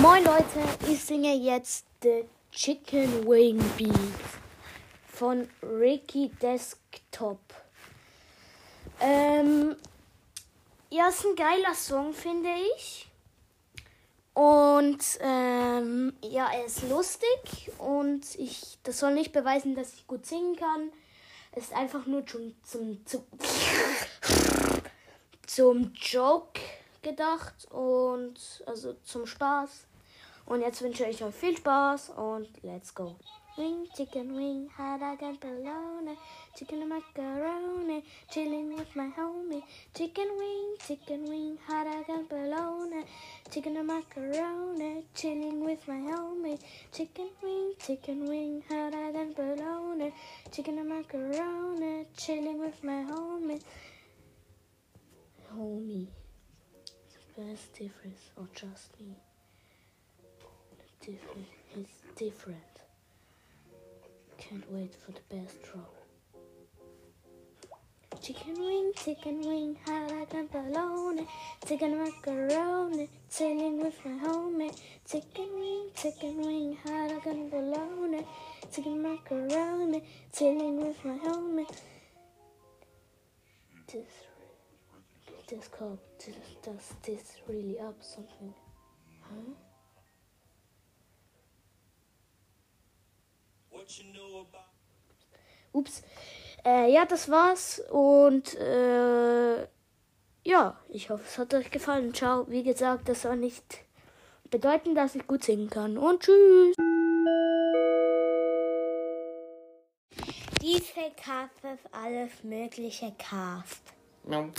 Moin Leute, ich singe jetzt The Chicken Wing Beef von Ricky Desktop. Ähm, ja, ist ein geiler Song, finde ich. Und ähm, ja, er ist lustig und ich, das soll nicht beweisen, dass ich gut singen kann. Es ist einfach nur zum, zum, zum, zum Joke gedacht und also zum Spaß. Und jetzt wünsche ich euch viel Spaß und let's go. Wing, chicken wing, hot dog and bologna, chicken and macaroni, chilling with my homie. Chicken wing, chicken wing, hot dog and bologna, chicken and macaroni, chilling with my homie. Chicken wing, chicken wing, hot dog and bologna, chicken and macaroni, chilling with my homie. Homie, the best difference, oh, or just me. Difference different. Can't wait for the best roll. Chicken wing, chicken wing, hot dog and bologna, chicken macaroni, chilling with my homie. Chicken wing, chicken wing, hot dog and bologna, chicken macaroni, chilling with my homie. This, this cup, this, does this really up something? Huh? Ups. Äh, ja, das war's. Und äh, ja, ich hoffe, es hat euch gefallen. Ciao. Wie gesagt, das soll nicht bedeuten, dass ich gut singen kann. Und tschüss. Diese Kaffee alles mögliche Cast. No.